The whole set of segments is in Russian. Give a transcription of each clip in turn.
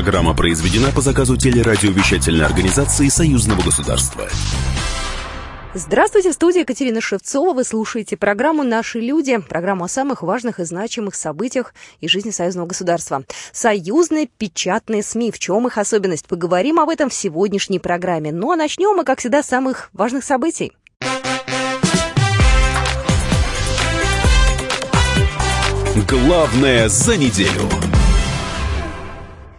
Программа произведена по заказу телерадиовещательной организации Союзного государства. Здравствуйте, в студии Екатерина Шевцова. Вы слушаете программу «Наши люди», программу о самых важных и значимых событиях из жизни союзного государства. Союзные печатные СМИ. В чем их особенность? Поговорим об этом в сегодняшней программе. Ну а начнем мы, как всегда, с самых важных событий. Главное за неделю.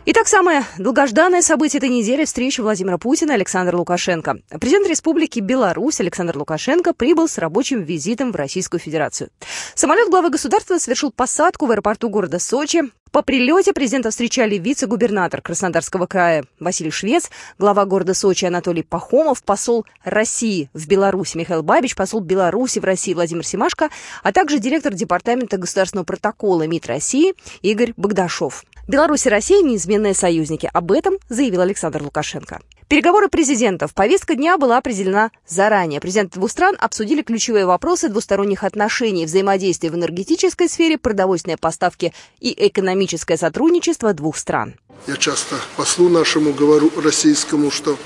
Итак, самое долгожданное событие этой недели – встреча Владимира Путина и Александра Лукашенко. Президент Республики Беларусь Александр Лукашенко прибыл с рабочим визитом в Российскую Федерацию. Самолет главы государства совершил посадку в аэропорту города Сочи. По прилете президента встречали вице-губернатор Краснодарского края Василий Швец, глава города Сочи Анатолий Пахомов, посол России в Беларуси Михаил Бабич, посол Беларуси в России Владимир Семашко, а также директор Департамента государственного протокола МИД России Игорь Богдашов. Беларусь и Россия – неизменные союзники. Об этом заявил Александр Лукашенко. Переговоры президентов. Повестка дня была определена заранее. Президенты двух стран обсудили ключевые вопросы двусторонних отношений, взаимодействия в энергетической сфере, продовольственные поставки и экономическое сотрудничество двух стран. Я часто послу нашему говорю российскому, что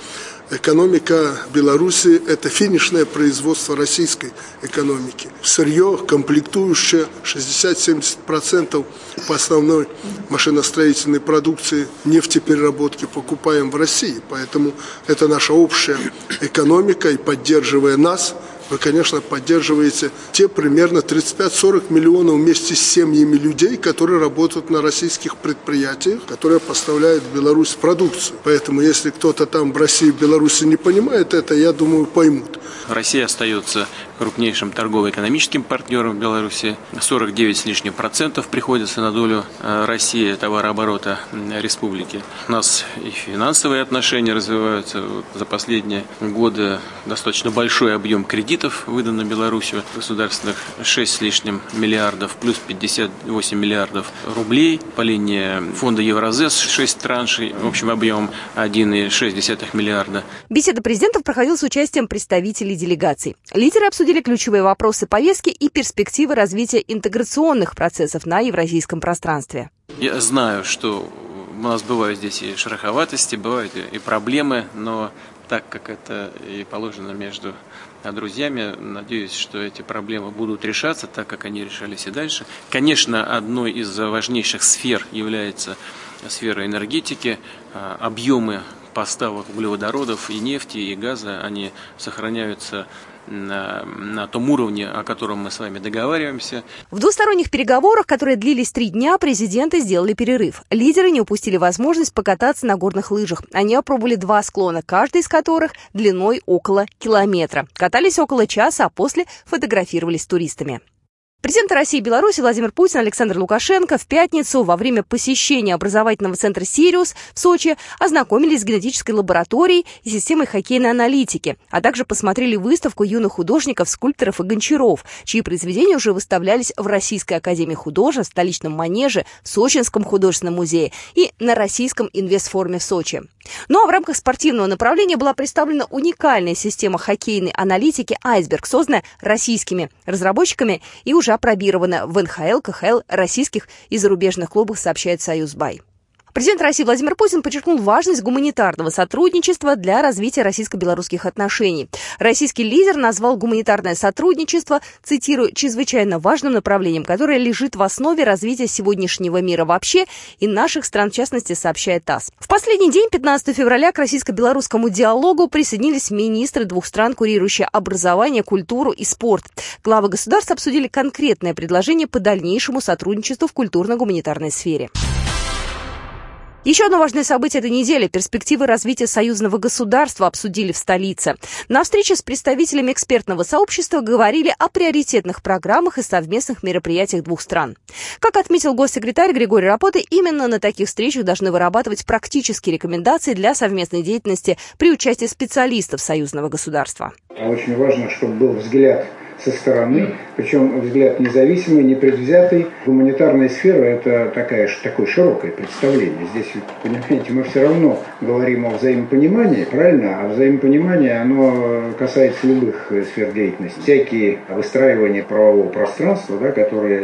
Экономика Беларуси – это финишное производство российской экономики. Сырье, комплектующее 60-70% по основной машиностроительной продукции нефтепереработки покупаем в России. Поэтому это наша общая экономика, и поддерживая нас – вы, конечно, поддерживаете те примерно 35-40 миллионов вместе с семьями людей, которые работают на российских предприятиях, которые поставляют в Беларусь продукцию. Поэтому, если кто-то там в России, в Беларуси не понимает это, я думаю, поймут. Россия остается крупнейшим торгово-экономическим партнером Беларуси. 49 с лишним процентов приходится на долю э, России товарооборота республики. У нас и финансовые отношения развиваются. За последние годы достаточно большой объем кредитов выдано Беларусью государственных 6 с лишним миллиардов, плюс 58 миллиардов рублей. По линии фонда Евразес 6 траншей, общим объемом 1,6 миллиарда. Беседа президентов проходила с участием представителей делегаций. Лидеры обсудили ключевые вопросы повестки и перспективы развития интеграционных процессов на евразийском пространстве. Я знаю, что у нас бывают здесь и шероховатости, бывают и проблемы, но так как это и положено между друзьями, надеюсь, что эти проблемы будут решаться так, как они решались и дальше. Конечно, одной из важнейших сфер является сфера энергетики, а, объемы поставок углеводородов и нефти, и газа, они сохраняются на, на том уровне, о котором мы с вами договариваемся. В двусторонних переговорах, которые длились три дня, президенты сделали перерыв. Лидеры не упустили возможность покататься на горных лыжах. Они опробовали два склона, каждый из которых длиной около километра. Катались около часа, а после фотографировались с туристами. Президенты России и Беларуси Владимир Путин Александр Лукашенко в пятницу во время посещения образовательного центра «Сириус» в Сочи ознакомились с генетической лабораторией и системой хоккейной аналитики, а также посмотрели выставку юных художников, скульпторов и гончаров, чьи произведения уже выставлялись в Российской академии художеств, столичном манеже, в Сочинском художественном музее и на Российском инвестфоруме в Сочи. Ну а в рамках спортивного направления была представлена уникальная система хоккейной аналитики «Айсберг», созданная российскими разработчиками и уже опробирована в НХЛ, КХЛ, российских и зарубежных клубах, сообщает «Союзбай». Президент России Владимир Путин подчеркнул важность гуманитарного сотрудничества для развития российско-белорусских отношений. Российский лидер назвал гуманитарное сотрудничество, цитирую, чрезвычайно важным направлением, которое лежит в основе развития сегодняшнего мира вообще и наших стран, в частности, сообщает ТАСС. В последний день, 15 февраля, к российско-белорусскому диалогу присоединились министры двух стран, курирующие образование, культуру и спорт. Главы государств обсудили конкретное предложение по дальнейшему сотрудничеству в культурно-гуманитарной сфере. Еще одно важное событие этой недели – перспективы развития союзного государства обсудили в столице. На встрече с представителями экспертного сообщества говорили о приоритетных программах и совместных мероприятиях двух стран. Как отметил госсекретарь Григорий Рапоты, именно на таких встречах должны вырабатывать практические рекомендации для совместной деятельности при участии специалистов союзного государства. Очень важно, чтобы был взгляд со стороны, причем взгляд независимый, непредвзятый. Гуманитарная сфера – это такая, такое широкое представление. Здесь, понимаете, мы все равно говорим о взаимопонимании, правильно? А взаимопонимание, оно касается любых сфер деятельности. Всякие выстраивания правового пространства, да, которое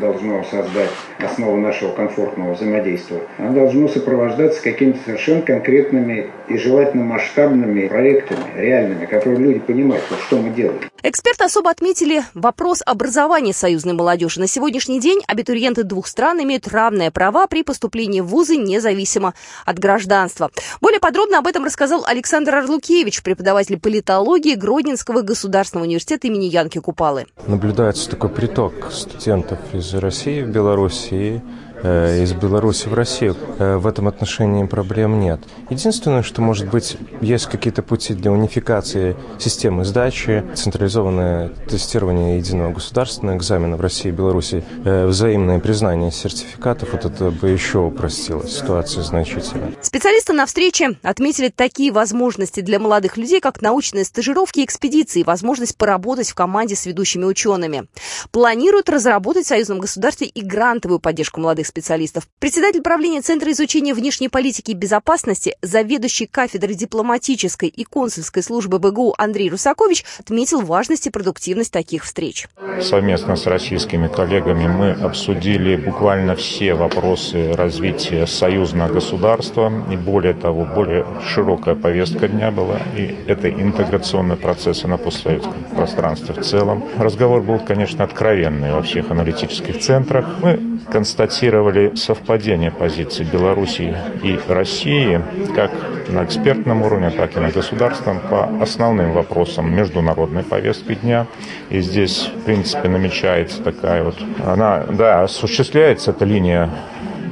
должно создать основу нашего комфортного взаимодействия, оно должно сопровождаться какими-то совершенно конкретными и желательно масштабными проектами, реальными, которые люди понимают, вот что мы делаем. Эксперты особо отметили вопрос образования союзной молодежи. На сегодняшний день абитуриенты двух стран имеют равные права при поступлении в вузы независимо от гражданства. Более подробно об этом рассказал Александр Орлукевич, преподаватель политологии Гродненского государственного университета имени Янки Купалы. Наблюдается такой приток студентов из России в Белоруссии Э, из Беларуси в Россию. Э, в этом отношении проблем нет. Единственное, что, может быть, есть какие-то пути для унификации системы сдачи, централизованное тестирование единого государственного экзамена в России и Беларуси, э, взаимное признание сертификатов, вот это бы еще упростило ситуацию значительно. Специалисты на встрече отметили такие возможности для молодых людей, как научные стажировки и экспедиции, возможность поработать в команде с ведущими учеными. Планируют разработать в союзном государстве и грантовую поддержку молодых специалистов. Председатель правления Центра изучения внешней политики и безопасности, заведующий кафедрой дипломатической и консульской службы БГУ Андрей Русакович отметил важность и продуктивность таких встреч. Совместно с российскими коллегами мы обсудили буквально все вопросы развития союзного государства. И более того, более широкая повестка дня была. И это интеграционные процессы на постсоветском пространстве в целом. Разговор был, конечно, откровенный во всех аналитических центрах. Мы констатировали фиксировали совпадение позиций Беларуси и России как на экспертном уровне, так и на государственном по основным вопросам международной повестки дня. И здесь, в принципе, намечается такая вот... Она, да, осуществляется эта линия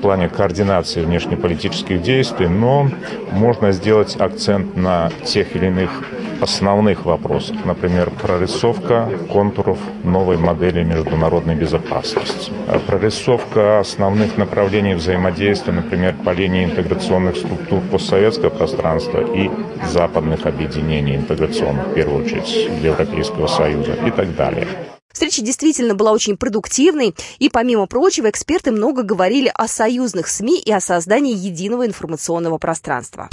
в плане координации внешнеполитических действий, но можно сделать акцент на тех или иных основных вопросах, например, прорисовка контуров новой модели международной безопасности, а прорисовка основных направлений взаимодействия, например, по линии интеграционных структур постсоветского пространства и западных объединений интеграционных, в первую очередь, Европейского Союза и так далее. Встреча действительно была очень продуктивной, и, помимо прочего, эксперты много говорили о союзных СМИ и о создании единого информационного пространства.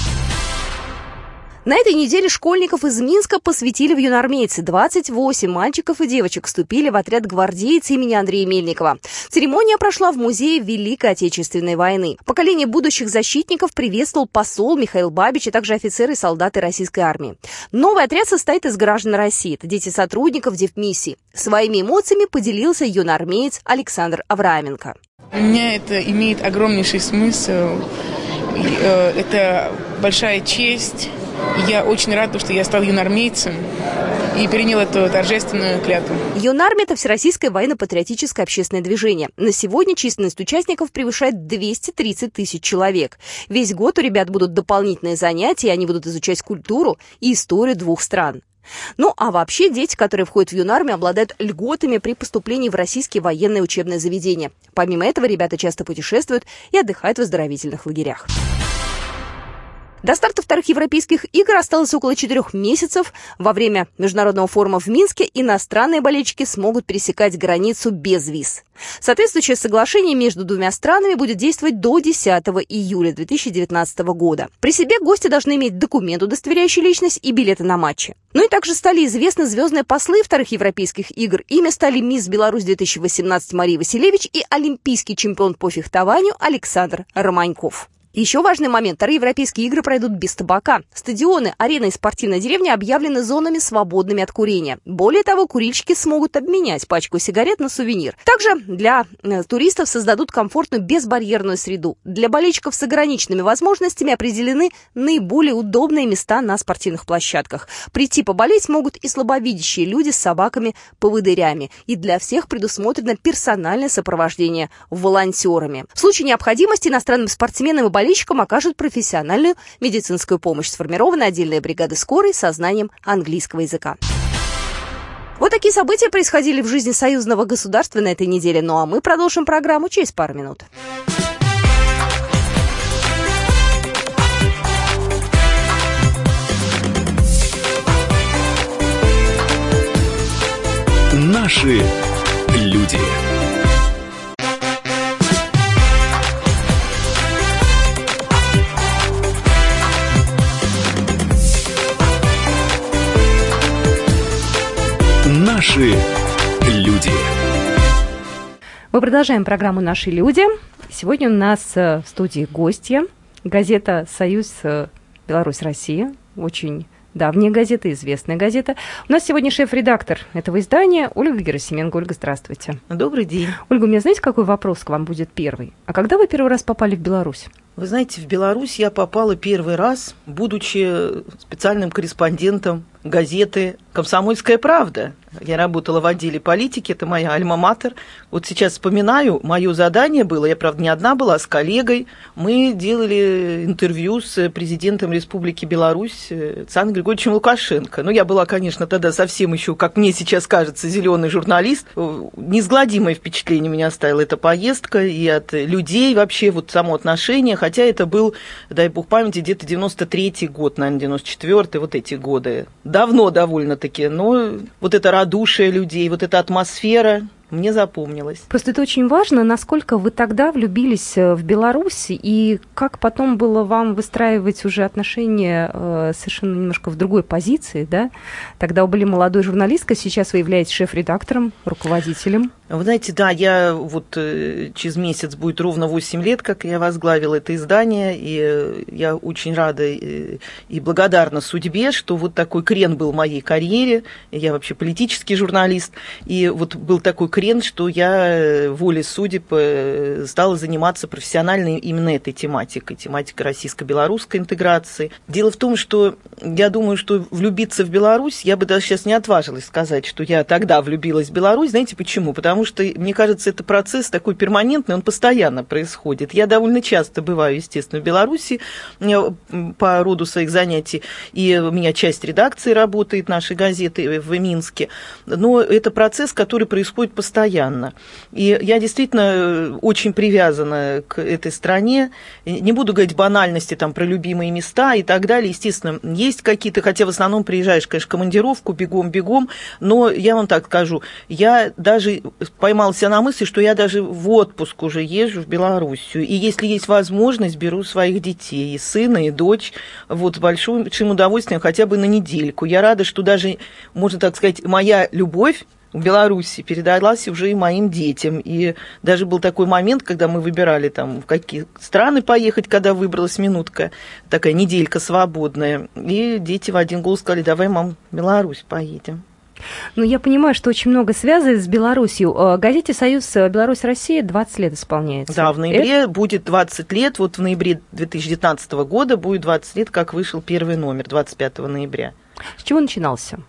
На этой неделе школьников из Минска посвятили в юноармейцы. 28 мальчиков и девочек вступили в отряд гвардейцы имени Андрея Мельникова. Церемония прошла в Музее Великой Отечественной войны. Поколение будущих защитников приветствовал посол Михаил Бабич, а также офицеры и солдаты российской армии. Новый отряд состоит из граждан России. Это дети сотрудников Девмиссии. Своими эмоциями поделился юноармеец Александр Авраменко. У меня это имеет огромнейший смысл. Э, это большая честь я очень рада, что я стал юнармейцем и принял эту торжественную клятву. Юнармия – это всероссийское военно-патриотическое общественное движение. На сегодня численность участников превышает 230 тысяч человек. Весь год у ребят будут дополнительные занятия, они будут изучать культуру и историю двух стран. Ну, а вообще дети, которые входят в юнармию, обладают льготами при поступлении в российские военные учебные заведения. Помимо этого, ребята часто путешествуют и отдыхают в оздоровительных лагерях. До старта вторых европейских игр осталось около четырех месяцев. Во время международного форума в Минске иностранные болельщики смогут пересекать границу без виз. Соответствующее соглашение между двумя странами будет действовать до 10 июля 2019 года. При себе гости должны иметь документ, удостоверяющий личность и билеты на матчи. Ну и также стали известны звездные послы вторых европейских игр. Ими стали мисс Беларусь 2018 Мария Василевич и олимпийский чемпион по фехтованию Александр Романьков. Еще важный момент. Вторые европейские игры пройдут без табака. Стадионы, арены и спортивная деревня объявлены зонами, свободными от курения. Более того, курильщики смогут обменять пачку сигарет на сувенир. Также для э, туристов создадут комфортную безбарьерную среду. Для болельщиков с ограниченными возможностями определены наиболее удобные места на спортивных площадках. Прийти поболеть могут и слабовидящие люди с собаками-поводырями. И для всех предусмотрено персональное сопровождение волонтерами. В случае необходимости иностранным спортсменам и болельщикам окажут профессиональную медицинскую помощь. Сформированы отдельные бригады скорой со знанием английского языка. Вот такие события происходили в жизни союзного государства на этой неделе. Ну а мы продолжим программу через пару минут. Наши люди. Наши люди. Мы продолжаем программу «Наши люди». Сегодня у нас э, в студии гостья. Газета «Союз э, Беларусь-Россия». Очень давняя газета, известная газета. У нас сегодня шеф-редактор этого издания Ольга Герасименко. Ольга, здравствуйте. Добрый день. Ольга, у меня знаете, какой вопрос к вам будет первый? А когда вы первый раз попали в Беларусь? Вы знаете, в Беларусь я попала первый раз, будучи специальным корреспондентом газеты «Комсомольская правда». Я работала в отделе политики, это моя альма-матер. Вот сейчас вспоминаю, мое задание было, я, правда, не одна была, а с коллегой. Мы делали интервью с президентом Республики Беларусь Александром Григорьевичем Лукашенко. Ну, я была, конечно, тогда совсем еще, как мне сейчас кажется, зеленый журналист. Несгладимое впечатление меня оставила эта поездка и от людей вообще, вот само отношение, хотя это был, дай бог памяти, где-то 93-й год, наверное, 94-й, вот эти годы давно довольно-таки, но вот это радушие людей, вот эта атмосфера, мне запомнилось. Просто это очень важно, насколько вы тогда влюбились э, в Беларусь и как потом было вам выстраивать уже отношения э, совершенно немножко в другой позиции, да? Тогда вы были молодой журналисткой, сейчас вы являетесь шеф-редактором, руководителем. Вы знаете, да, я вот э, через месяц будет ровно 8 лет, как я возглавила это издание, и э, я очень рада и, и благодарна судьбе, что вот такой крен был в моей карьере. Я вообще политический журналист, и вот был такой крен, что я э, волей судеб стала заниматься профессионально именно этой тематикой, тематикой российско-белорусской интеграции. Дело в том, что я думаю, что влюбиться в Беларусь, я бы даже сейчас не отважилась сказать, что я тогда влюбилась в Беларусь. Знаете почему? Потому потому что, мне кажется, это процесс такой перманентный, он постоянно происходит. Я довольно часто бываю, естественно, в Беларуси по роду своих занятий, и у меня часть редакции работает нашей газеты в Минске, но это процесс, который происходит постоянно. И я действительно очень привязана к этой стране. Не буду говорить банальности там про любимые места и так далее. Естественно, есть какие-то, хотя в основном приезжаешь, конечно, командировку, бегом-бегом, но я вам так скажу, я даже поймался на мысли, что я даже в отпуск уже езжу в Белоруссию. И если есть возможность, беру своих детей, и сына, и дочь, вот с большим удовольствием хотя бы на недельку. Я рада, что даже, можно так сказать, моя любовь в Беларуси передалась уже и моим детям. И даже был такой момент, когда мы выбирали там в какие страны поехать, когда выбралась минутка, такая неделька свободная. И дети в один голос сказали, давай, мам, в Беларусь поедем. Ну, я понимаю, что очень много связано с Беларусью. Э, газете «Союз э, Беларусь-Россия» 20 лет исполняется. Да, в ноябре Это... будет 20 лет. Вот в ноябре 2019 года будет 20 лет, как вышел первый номер, 25 ноября. С чего начинался?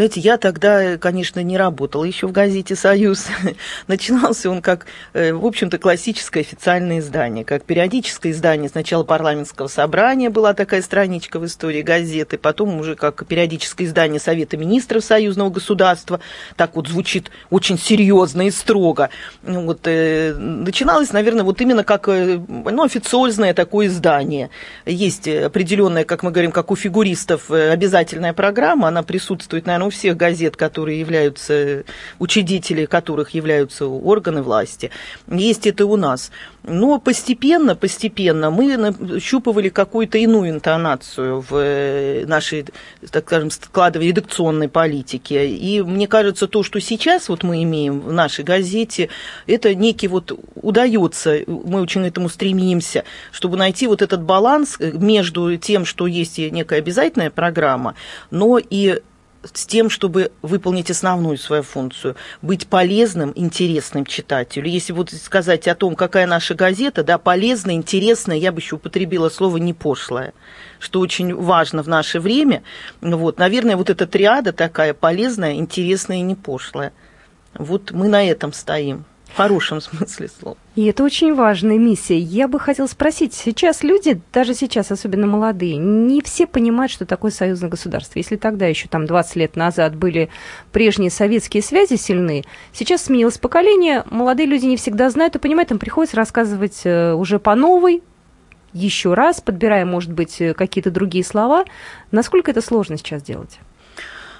Знаете, я тогда, конечно, не работала еще в газете «Союз». Начинался он как, э, в общем-то, классическое официальное издание, как периодическое издание сначала парламентского собрания была такая страничка в истории газеты, потом уже как периодическое издание Совета министров союзного государства. Так вот звучит очень серьезно и строго. Вот, э, начиналось, наверное, вот именно как э, ну, официозное такое издание. Есть определенная, как мы говорим, как у фигуристов, обязательная программа, она присутствует, наверное, у всех газет, которые являются, учредители которых являются органы власти. Есть это у нас. Но постепенно, постепенно мы нащупывали какую-то иную интонацию в э, нашей, так скажем, складовой редакционной политике. И мне кажется, то, что сейчас вот мы имеем в нашей газете, это некий вот удается, мы очень к этому стремимся, чтобы найти вот этот баланс между тем, что есть некая обязательная программа, но и с тем, чтобы выполнить основную свою функцию, быть полезным, интересным читателю. Если вот сказать о том, какая наша газета, да, полезная, интересная, я бы еще употребила слово не пошлая, что очень важно в наше время. Вот, наверное, вот эта триада такая полезная, интересная и не пошлая. Вот мы на этом стоим. В хорошем смысле слова. И это очень важная миссия. Я бы хотела спросить, сейчас люди, даже сейчас, особенно молодые, не все понимают, что такое союзное государство. Если тогда еще там 20 лет назад были прежние советские связи сильны, сейчас сменилось поколение, молодые люди не всегда знают и понимают, им приходится рассказывать э, уже по новой, еще раз, подбирая, может быть, э, какие-то другие слова. Насколько это сложно сейчас делать?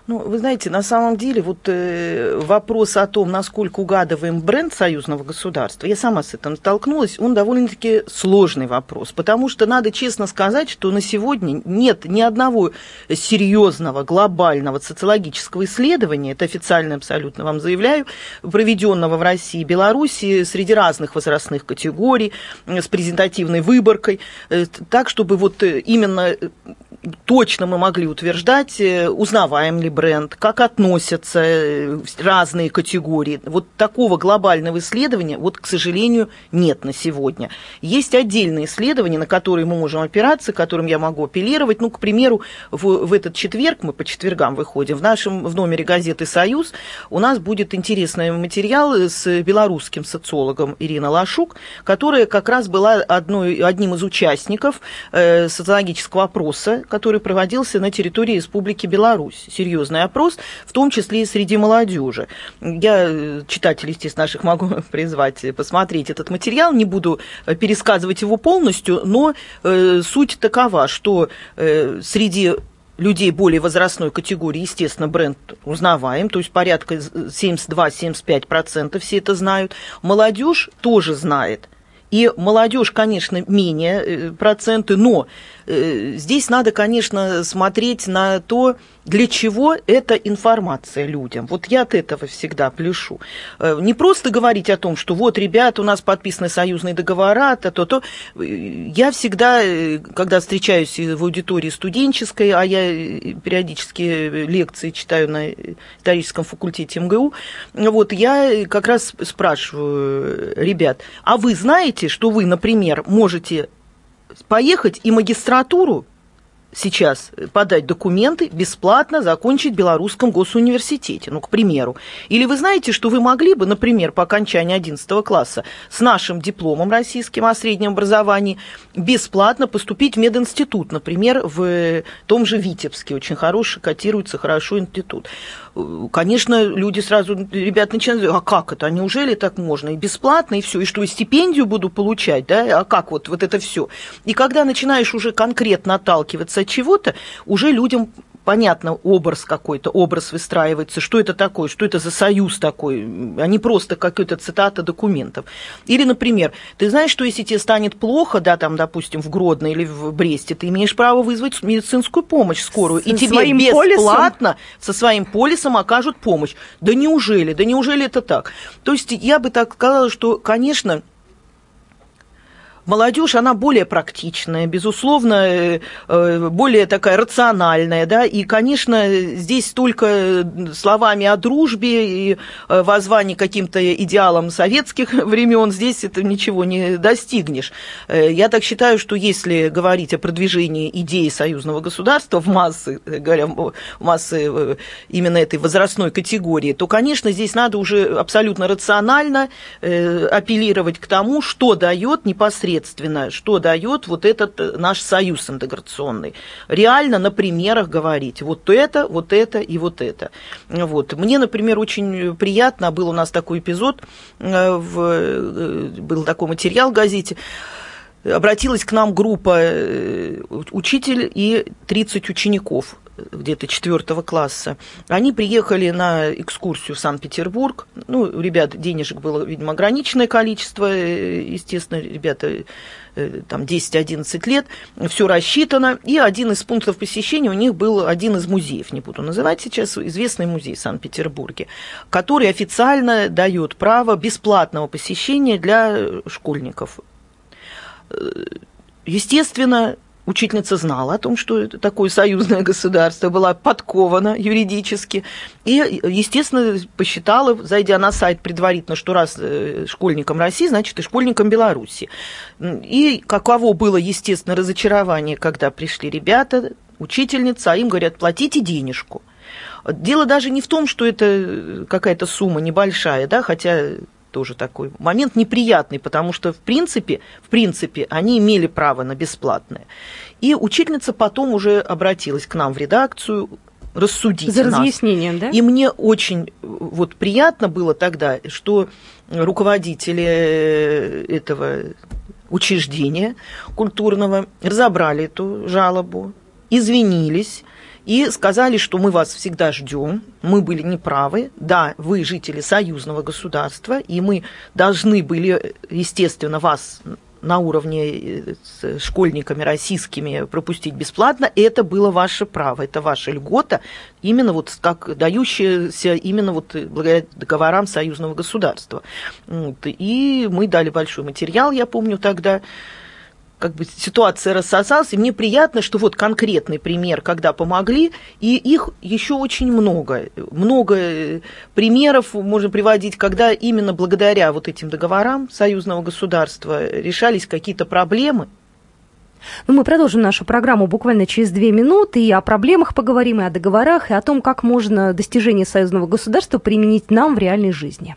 Ну, вы знаете, на самом деле вот э, вопрос о том, насколько угадываем бренд союзного государства, я сама с этим столкнулась, он довольно-таки сложный вопрос, потому что надо честно сказать, что на сегодня нет ни одного серьезного глобального социологического исследования, это официально абсолютно вам заявляю, проведенного в России и Беларуси среди разных возрастных категорий, с презентативной выборкой, э, так, чтобы вот э, именно точно мы могли утверждать, э, узнаваем ли бренд, как относятся э, разные категории. Вот такого глобального исследования, вот, к сожалению, нет на сегодня. Есть отдельные исследования, на которые мы можем опираться, к которым я могу апеллировать. Ну, к примеру, в, в этот четверг, мы по четвергам выходим, в нашем в номере газеты «Союз» у нас будет интересный материал с белорусским социологом Ириной Лашук, которая как раз была одной, одним из участников э, социологического опроса, который проводился на территории Республики Беларусь. Серьезный опрос, в том числе и среди молодежи. Я э, читателей, естественно, наших могу призвать посмотреть этот материал. Не буду э, пересказывать его полностью, но э, суть такова, что среди людей более возрастной категории, естественно, бренд узнаваем, то есть порядка 72-75% все это знают. Молодежь тоже знает. И молодежь, конечно, менее проценты, но здесь надо, конечно, смотреть на то, для чего эта информация людям. Вот я от этого всегда пляшу. Э, не просто говорить о том, что вот, ребята, у нас подписаны союзные договора, то, то, то. Я всегда, э, когда встречаюсь в аудитории студенческой, а я периодически лекции читаю на историческом факультете МГУ, вот я как раз спрашиваю ребят, а вы знаете, что вы, например, можете поехать и магистратуру сейчас подать документы, бесплатно закончить в Белорусском госуниверситете, ну, к примеру. Или вы знаете, что вы могли бы, например, по окончании 11 класса с нашим дипломом российским о среднем образовании бесплатно поступить в мединститут, например, в том же Витебске, очень хороший, котируется хорошо институт. Конечно, люди сразу, ребят, начинают, а как это, а неужели так можно? И бесплатно, и все, и что, и стипендию буду получать, да, а как вот, вот это все? И когда начинаешь уже конкретно отталкиваться от чего-то, уже людям понятно, образ какой-то, образ выстраивается, что это такое, что это за союз такой, а не просто какая-то цитата документов. Или, например, ты знаешь, что если тебе станет плохо, да, там, допустим, в Гродно или в Бресте, ты имеешь право вызвать медицинскую помощь скорую, с и тебе бесплатно полисом? со своим полисом окажут помощь. Да неужели, да неужели это так? То есть я бы так сказала, что, конечно, молодежь, она более практичная, безусловно, э, э, более такая рациональная, да, и, конечно, здесь только словами о дружбе и э, воззвании каким-то идеалам советских времен, здесь это ничего не достигнешь. Я так считаю, что если говорить о продвижении идеи союзного государства в массы, говоря, в массы именно этой возрастной категории, то, конечно, здесь надо уже абсолютно рационально апеллировать к тому, что дает непосредственно непосредственно, что дает вот этот э, наш союз интеграционный. Реально на примерах говорить. Вот это, вот это и вот это. Вот. Мне, например, очень приятно, был у нас такой эпизод, э, в, э, был такой материал в газете, обратилась к нам группа учитель и 30 учеников где-то четвертого класса, они приехали на экскурсию в Санкт-Петербург. Ну, у ребят денежек было, видимо, ограниченное количество. Естественно, ребята э, там 10-11 лет, все рассчитано. И один из пунктов посещения у них был один из музеев, не буду называть сейчас, известный музей в Санкт-Петербурге, который официально дает право бесплатного посещения для школьников. Э, естественно, Учительница знала о том, что это такое союзное государство, была подкована юридически. И, естественно, посчитала, зайдя на сайт предварительно, что раз э, школьникам России, значит и школьникам Беларуси. И каково было, естественно, разочарование, когда пришли ребята, учительница, а им говорят, платите денежку. Дело даже не в том, что это какая-то сумма небольшая, да, хотя тоже такой момент неприятный, потому что, в принципе, в принципе, они имели право на бесплатное. И учительница потом уже обратилась к нам в редакцию, рассудить За нас. разъяснением, да? И мне очень вот приятно было тогда, что руководители этого учреждения культурного разобрали эту жалобу, извинились, и сказали, что мы вас всегда ждем, мы были неправы, да, вы жители союзного государства, и мы должны были, естественно, вас на уровне э, с школьниками российскими пропустить бесплатно, это было ваше право, это ваша льгота, именно вот как дающаяся именно вот благодаря договорам союзного государства. Вот. И мы дали большой материал, я помню тогда, как бы ситуация рассосалась, и мне приятно, что вот конкретный пример, когда помогли, и их еще очень много. Много э, примеров можно приводить, когда именно благодаря вот этим договорам союзного государства решались какие-то проблемы, ну, мы продолжим нашу программу буквально через две минуты и о проблемах поговорим, и о договорах, и о том, как можно достижение союзного государства применить нам в реальной жизни.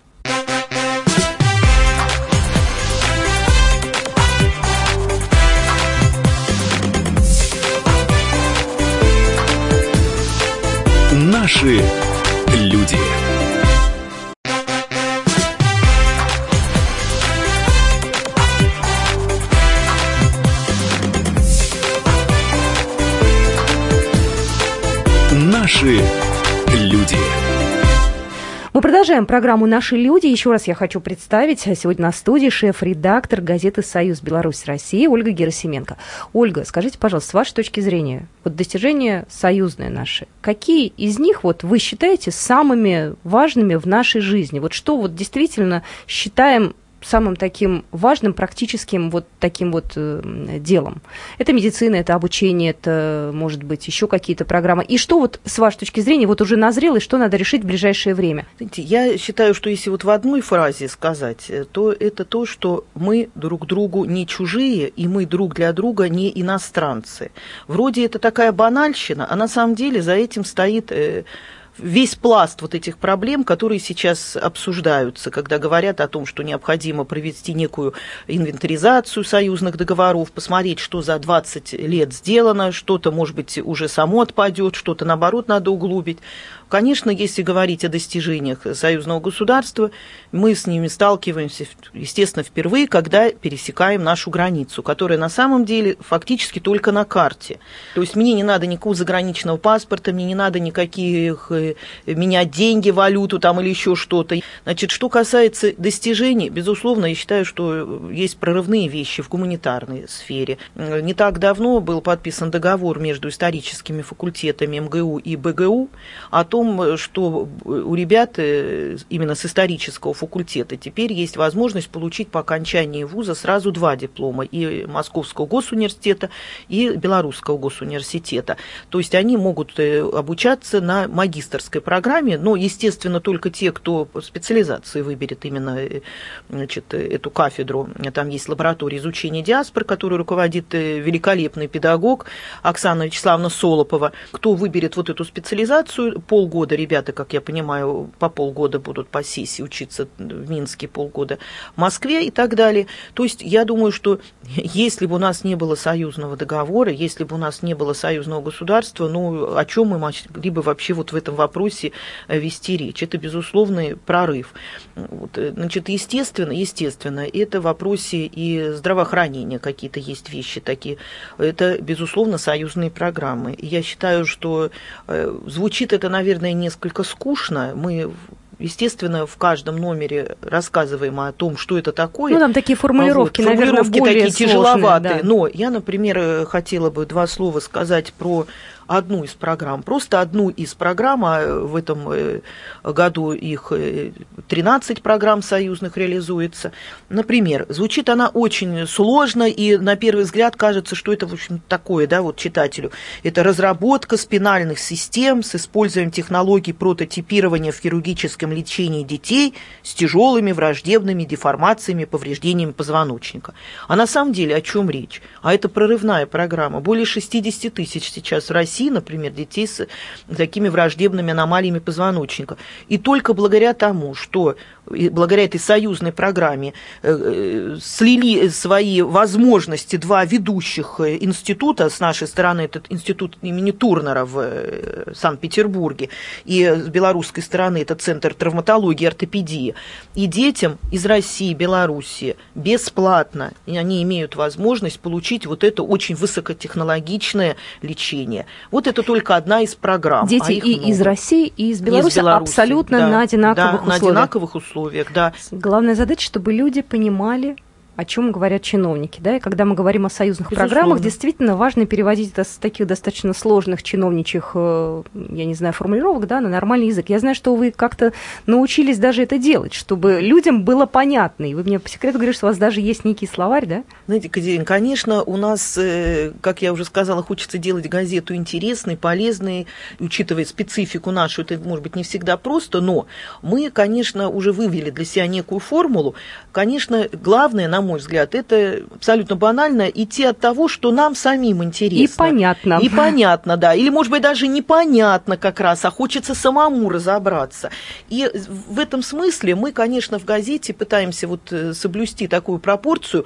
Наши люди. Наши. Мы продолжаем программу «Наши люди». Еще раз я хочу представить сегодня на студии шеф-редактор газеты «Союз Беларусь России» Ольга Герасименко. Ольга, скажите, пожалуйста, с вашей точки зрения, вот достижения союзные наши, какие из них вот вы считаете самыми важными в нашей жизни? Вот что вот действительно считаем самым таким важным практическим вот таким вот э, делом. Это медицина, это обучение, это, может быть, еще какие-то программы. И что вот с вашей точки зрения вот уже назрело, и что надо решить в ближайшее время? Я считаю, что если вот в одной фразе сказать, э, то это то, что мы друг другу не чужие, и мы друг для друга не иностранцы. Вроде это такая банальщина, а на самом деле за этим стоит э, весь пласт вот этих проблем, которые сейчас обсуждаются, когда говорят о том, что необходимо провести некую инвентаризацию союзных договоров, посмотреть, что за 20 лет сделано, что-то, может быть, уже само отпадет, что-то, наоборот, надо углубить. Конечно, если говорить о достижениях союзного государства, мы с ними сталкиваемся, естественно, впервые, когда пересекаем нашу границу, которая на самом деле фактически только на карте. То есть мне не надо никакого заграничного паспорта, мне не надо никаких э, менять деньги, валюту там или еще что-то. Значит, что касается достижений, безусловно, я считаю, что есть прорывные вещи в гуманитарной сфере. Не так давно был подписан договор между историческими факультетами МГУ и БГУ о том, том, что у ребят э, именно с исторического факультета теперь есть возможность получить по окончании вуза сразу два диплома и Московского госуниверситета, и Белорусского госуниверситета. То есть они могут э, обучаться на магистрской программе, но, естественно, только те, кто специализации выберет именно э, значит, эту кафедру. Там есть лаборатория изучения диаспор, которую руководит великолепный педагог Оксана Вячеславовна Солопова. Кто выберет вот эту специализацию, полгода полгода ребята, как я понимаю, по полгода будут по сессии учиться в Минске, полгода в Москве и так далее. То есть я думаю, что если бы у нас не было союзного договора, если бы у нас не было союзного государства, ну, о чем мы могли бы вообще вот в этом вопросе э, вести речь? Это безусловный прорыв. Вот, э, значит, естественно, естественно, это в вопросе и здравоохранения какие-то есть вещи такие. Это, безусловно, союзные программы. И я считаю, что э, звучит это, наверное, наверное, несколько скучно. Мы Естественно, в каждом номере рассказываем о том, что это такое. Ну, там такие формулировки, вот, наверное, формулировки более такие сложные, тяжеловатые. Да. Но я, например, хотела бы два слова сказать про одну из программ, просто одну из программ, а в этом э, году их 13 э, программ союзных реализуется. Например, звучит она очень сложно, и на первый взгляд кажется, что это, в общем, такое, да, вот читателю. Это разработка спинальных систем с использованием технологий прототипирования в хирургическом лечении детей с тяжелыми враждебными деформациями, повреждениями позвоночника. А на самом деле о чем речь? А это прорывная программа. Более 60 тысяч сейчас в России России, например, детей с такими враждебными аномалиями позвоночника. И только благодаря тому, что благодаря этой союзной программе слили свои возможности два ведущих института с нашей стороны, этот институт имени Турнера в Санкт-Петербурге, и с белорусской стороны это Центр травматологии и ортопедии. И детям из России, Белоруссии бесплатно, и они имеют возможность получить вот это очень высокотехнологичное лечение. Вот это только одна из программ. Дети а и много. из России, и из Беларуси, из Беларуси абсолютно да, на одинаковых да, условиях. На одинаковых условиях, да. Главная задача, чтобы люди понимали, о чем говорят чиновники. Да? И когда мы говорим о союзных Безусловно. программах, действительно важно переводить это с таких достаточно сложных чиновничьих, э, я не знаю, формулировок да, на нормальный язык. Я знаю, что вы как-то научились даже это делать, чтобы людям было понятно. И вы мне по секрету говорите, что у вас даже есть некий словарь, да? Знаете, Катерина, конечно, у нас, э, как я уже сказала, хочется делать газету интересной, полезной, учитывая специфику нашу, это может быть не всегда просто, но мы, конечно, уже вывели для себя некую формулу. Конечно, главное нам мой взгляд, это абсолютно банально идти от того, что нам самим интересно. И понятно. И понятно, да. Или, может быть, даже непонятно как раз, а хочется самому разобраться. И в этом смысле мы, конечно, в газете пытаемся вот э, соблюсти такую пропорцию.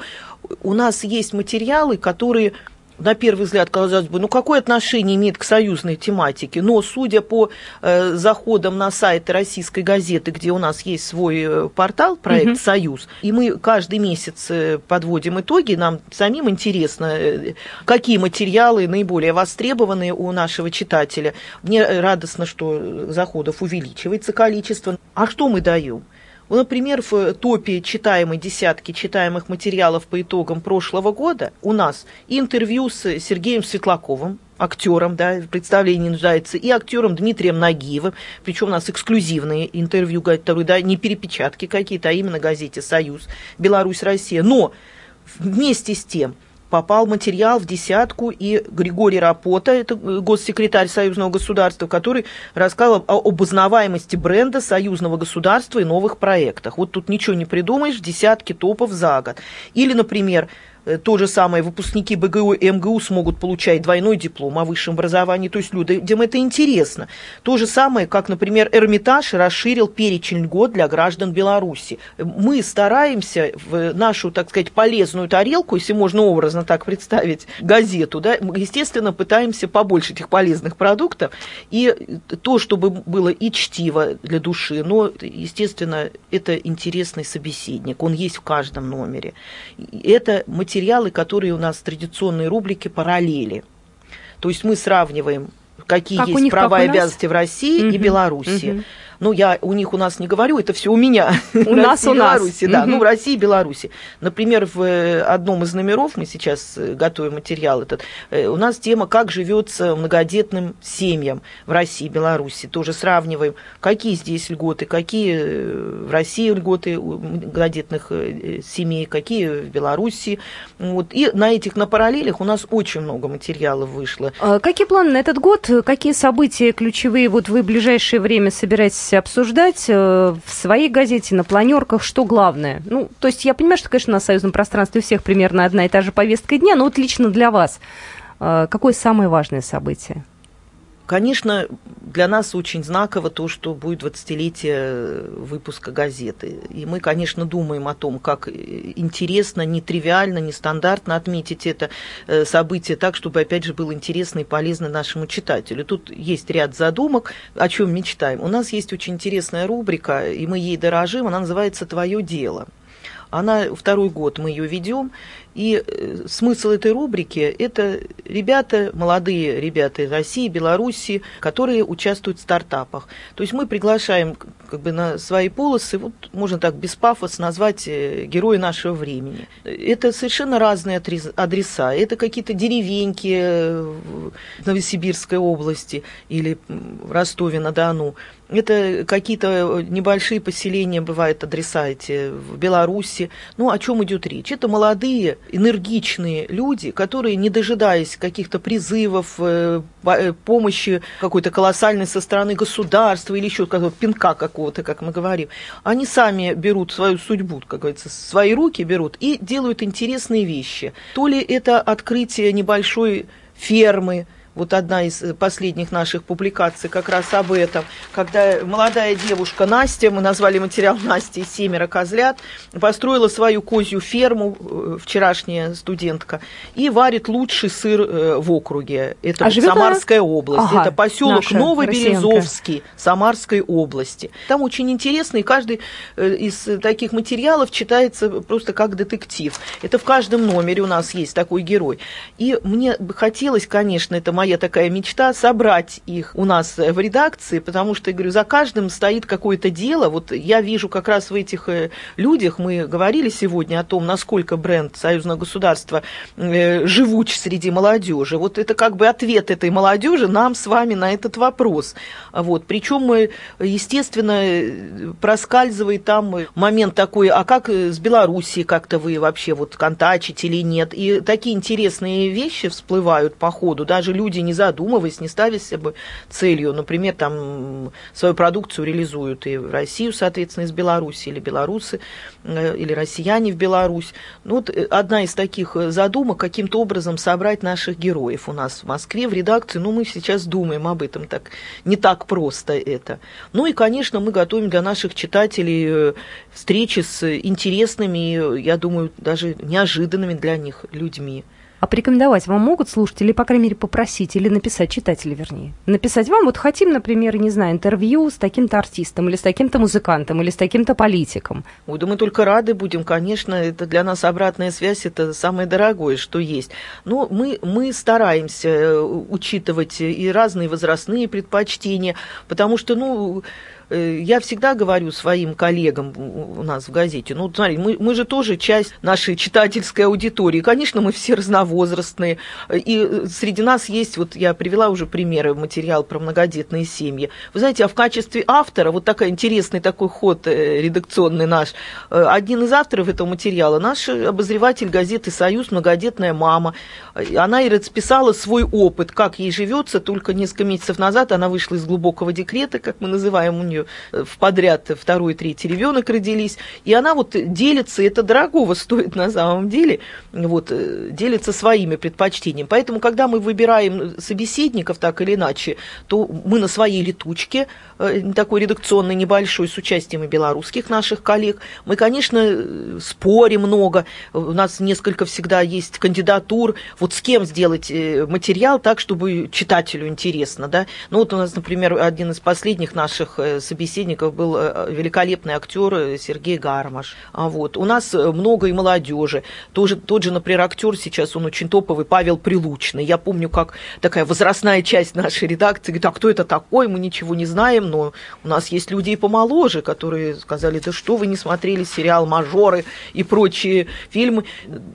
У нас есть материалы, которые на первый взгляд, казалось бы, ну какое отношение имеет к союзной тематике? Но судя по э, заходам на сайт российской газеты, где у нас есть свой э, портал, проект угу. «Союз», и мы каждый месяц э, подводим итоги, нам самим интересно, э, какие материалы наиболее востребованы у нашего читателя. Мне радостно, что заходов увеличивается количество. А что мы даем? Ну, например, в топе читаемой десятки читаемых материалов по итогам прошлого года у нас интервью с Сергеем Светлаковым, актером, да, в представлении нуждается, и актером Дмитрием Нагиевым, причем у нас эксклюзивные интервью, которые, да, не перепечатки какие-то, а именно газете «Союз», «Беларусь, Россия». Но вместе с тем – попал материал в десятку, и Григорий Рапота, это э, госсекретарь Союзного государства, который рассказал об узнаваемости бренда Союзного государства и новых проектах. Вот тут ничего не придумаешь, десятки топов за год. Или, например, то же самое выпускники БГУ и МГУ смогут получать двойной диплом о высшем образовании, то есть людям это интересно. То же самое, как, например, Эрмитаж расширил перечень льгот для граждан Беларуси. Мы стараемся в нашу, так сказать, полезную тарелку, если можно образно так представить, газету, да, естественно, пытаемся побольше этих полезных продуктов, и то, чтобы было и чтиво для души, но, естественно, это интересный собеседник, он есть в каждом номере. Это материал материалы, которые у нас в традиционной рубрике «Параллели». То есть мы сравниваем, какие как есть них, права и обязанности в России угу, и Беларуси. Угу. Ну, я у них у нас не говорю, это все у меня. У нас у нас. Беларуси, да. Ну, в России и Беларуси. Например, в э, одном из номеров, мы сейчас э, готовим материал этот, э, у нас тема «Как живется многодетным семьям в России и Беларуси». Тоже сравниваем, какие здесь льготы, какие в России льготы у многодетных семей, какие в Беларуси. Вот. И на этих, на параллелях у нас очень много материалов вышло. А какие планы на этот год? Какие события ключевые вот вы в ближайшее время собираетесь стараетесь обсуждать э, в своей газете, на планерках, что главное? Ну, то есть я понимаю, что, конечно, на союзном пространстве у всех примерно одна и та же повестка дня, но вот лично для вас э, какое самое важное событие? Конечно, для нас очень знаково то, что будет 20-летие выпуска газеты. И мы, конечно, думаем о том, как интересно, нетривиально, нестандартно отметить это э, событие так, чтобы, опять же, было интересно и полезно нашему читателю. Тут есть ряд задумок, о чем мечтаем. У нас есть очень интересная рубрика, и мы ей дорожим, она называется «Твое дело». Она второй год мы ее ведем, и э, смысл этой рубрики – это ребята, молодые ребята из России, Белоруссии, которые участвуют в стартапах. То есть мы приглашаем как бы на свои полосы, вот можно так без пафоса назвать э, герои нашего времени. Это совершенно разные адреса. Это какие-то деревеньки э, в Новосибирской области или в Ростове-на-Дону. Это какие-то небольшие поселения, бывают адреса эти в Беларуси. Ну, о чем идет речь? Это молодые энергичные люди, которые, не дожидаясь каких-то призывов, э, э, помощи какой-то колоссальной со стороны государства или еще какого-то пинка какого-то, как мы говорим, они сами берут свою судьбу, как говорится, свои руки берут и делают интересные вещи. То ли это открытие небольшой фермы, Вот одна из последних наших публикаций как раз об этом, когда молодая девушка Настя, мы назвали материал Настя и семеро козлят, построила свою козью ферму, э, вчерашняя студентка, и варит лучший сыр э, в округе. Это а вот Самарская она? область, ага, это поселок Новоберезовский Самарской области. Там очень интересно, и каждый э, из таких материалов читается просто как детектив. Это в каждом номере у нас есть такой герой. И мне бы хотелось, конечно, это моя такая мечта, собрать их у нас в редакции, потому что, я говорю, за каждым стоит какое-то дело. Вот я вижу как раз в этих э, людях, мы говорили сегодня о том, насколько бренд союзного государства э, живуч среди молодежи. Вот это как бы ответ этой молодежи нам с вами на этот вопрос. Вот. Причем, мы, естественно, проскальзывает там момент такой, а как с Белоруссией как-то вы вообще вот контачите или нет? И такие интересные вещи всплывают по ходу. Даже люди, не задумываясь, не ставя себе целью, например, там свою продукцию реализуют и в Россию, соответственно, из Беларуси, или белорусы, э, или россияне в Беларусь. Ну, вот э, одна из таких э, задумок каким-то образом собрать наших героев у нас в Москве в редакции. Ну, мы сейчас думаем об этом, так не так просто это. Ну и, конечно, мы готовим для наших читателей встречи с интересными, я думаю, даже неожиданными для них людьми. А порекомендовать вам могут слушать или, по крайней мере, попросить, или написать, читатели, вернее. Написать вам, вот хотим, например, не знаю, интервью с таким-то артистом, или с таким-то музыкантом, или с таким-то политиком. Ой, да мы только рады будем, конечно, это для нас обратная связь, это самое дорогое, что есть. Но мы, мы стараемся э, учитывать и разные возрастные предпочтения, потому что, ну, я всегда говорю своим коллегам у нас в газете, ну, смотри, мы, мы же тоже часть нашей читательской аудитории. Конечно, мы все разновозрастные. И среди нас есть, вот я привела уже примеры, материал про многодетные семьи. Вы знаете, а в качестве автора, вот такой интересный такой ход э, редакционный наш, э, один из авторов этого материала, наш обозреватель газеты «Союз», многодетная мама. Она и расписала свой опыт, как ей живется, только несколько месяцев назад она вышла из глубокого декрета, как мы называем у нее нее э, в подряд второй, третий ребенок родились, и она вот делится, это дорогого стоит на самом деле, вот, э, делится своими предпочтениями. Поэтому, когда мы выбираем собеседников так или иначе, то мы на своей летучке, э, такой редакционной небольшой, с участием и белорусских наших коллег, мы, конечно, спорим много, у нас несколько всегда есть кандидатур, вот с кем сделать материал так, чтобы читателю интересно, да. Ну вот у нас, например, один из последних наших собеседников был э, великолепный актер э, Сергей Гармаш. А вот. У нас э, много и молодежи. Тоже, тот же, например, актер сейчас, он очень топовый, Павел Прилучный. Я помню, как такая возрастная часть нашей редакции говорит, а кто это такой, мы ничего не знаем, но у нас есть люди и помоложе, которые сказали, да что вы не смотрели сериал «Мажоры» и прочие фильмы.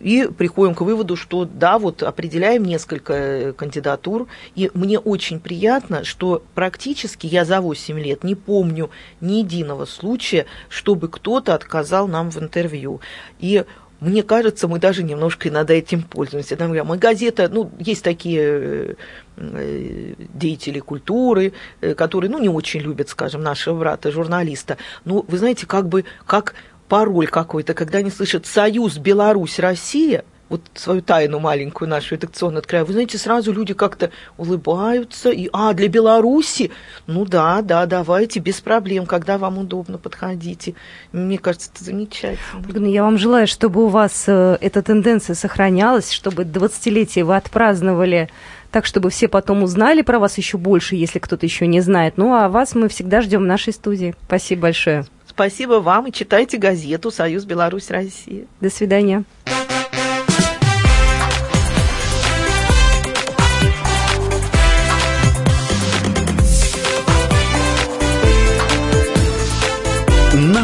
И приходим к выводу, что да, вот определяем несколько кандидатур, и мне очень приятно, что практически я за 8 лет не помню, помню ни единого случая, чтобы кто-то отказал нам в интервью. И мне кажется, мы даже немножко иногда этим пользуемся. Там, мы газета, ну, есть такие э, деятели культуры, э, которые, ну, не очень любят, скажем, нашего брата-журналиста. Ну, вы знаете, как бы, как пароль какой-то, когда они слышат «Союз Беларусь-Россия», вот свою тайну маленькую нашу редакционную открываю, вы знаете, сразу люди как-то улыбаются, и, а, для Беларуси, ну да, да, давайте, без проблем, когда вам удобно, подходите. Мне кажется, это замечательно. Ольга, я вам желаю, чтобы у вас э, эта тенденция сохранялась, чтобы 20-летие вы отпраздновали так, чтобы все потом узнали про вас еще больше, если кто-то еще не знает. Ну, а вас мы всегда ждем в нашей студии. Спасибо большое. Спасибо вам и читайте газету «Союз Беларусь Россия». До свидания.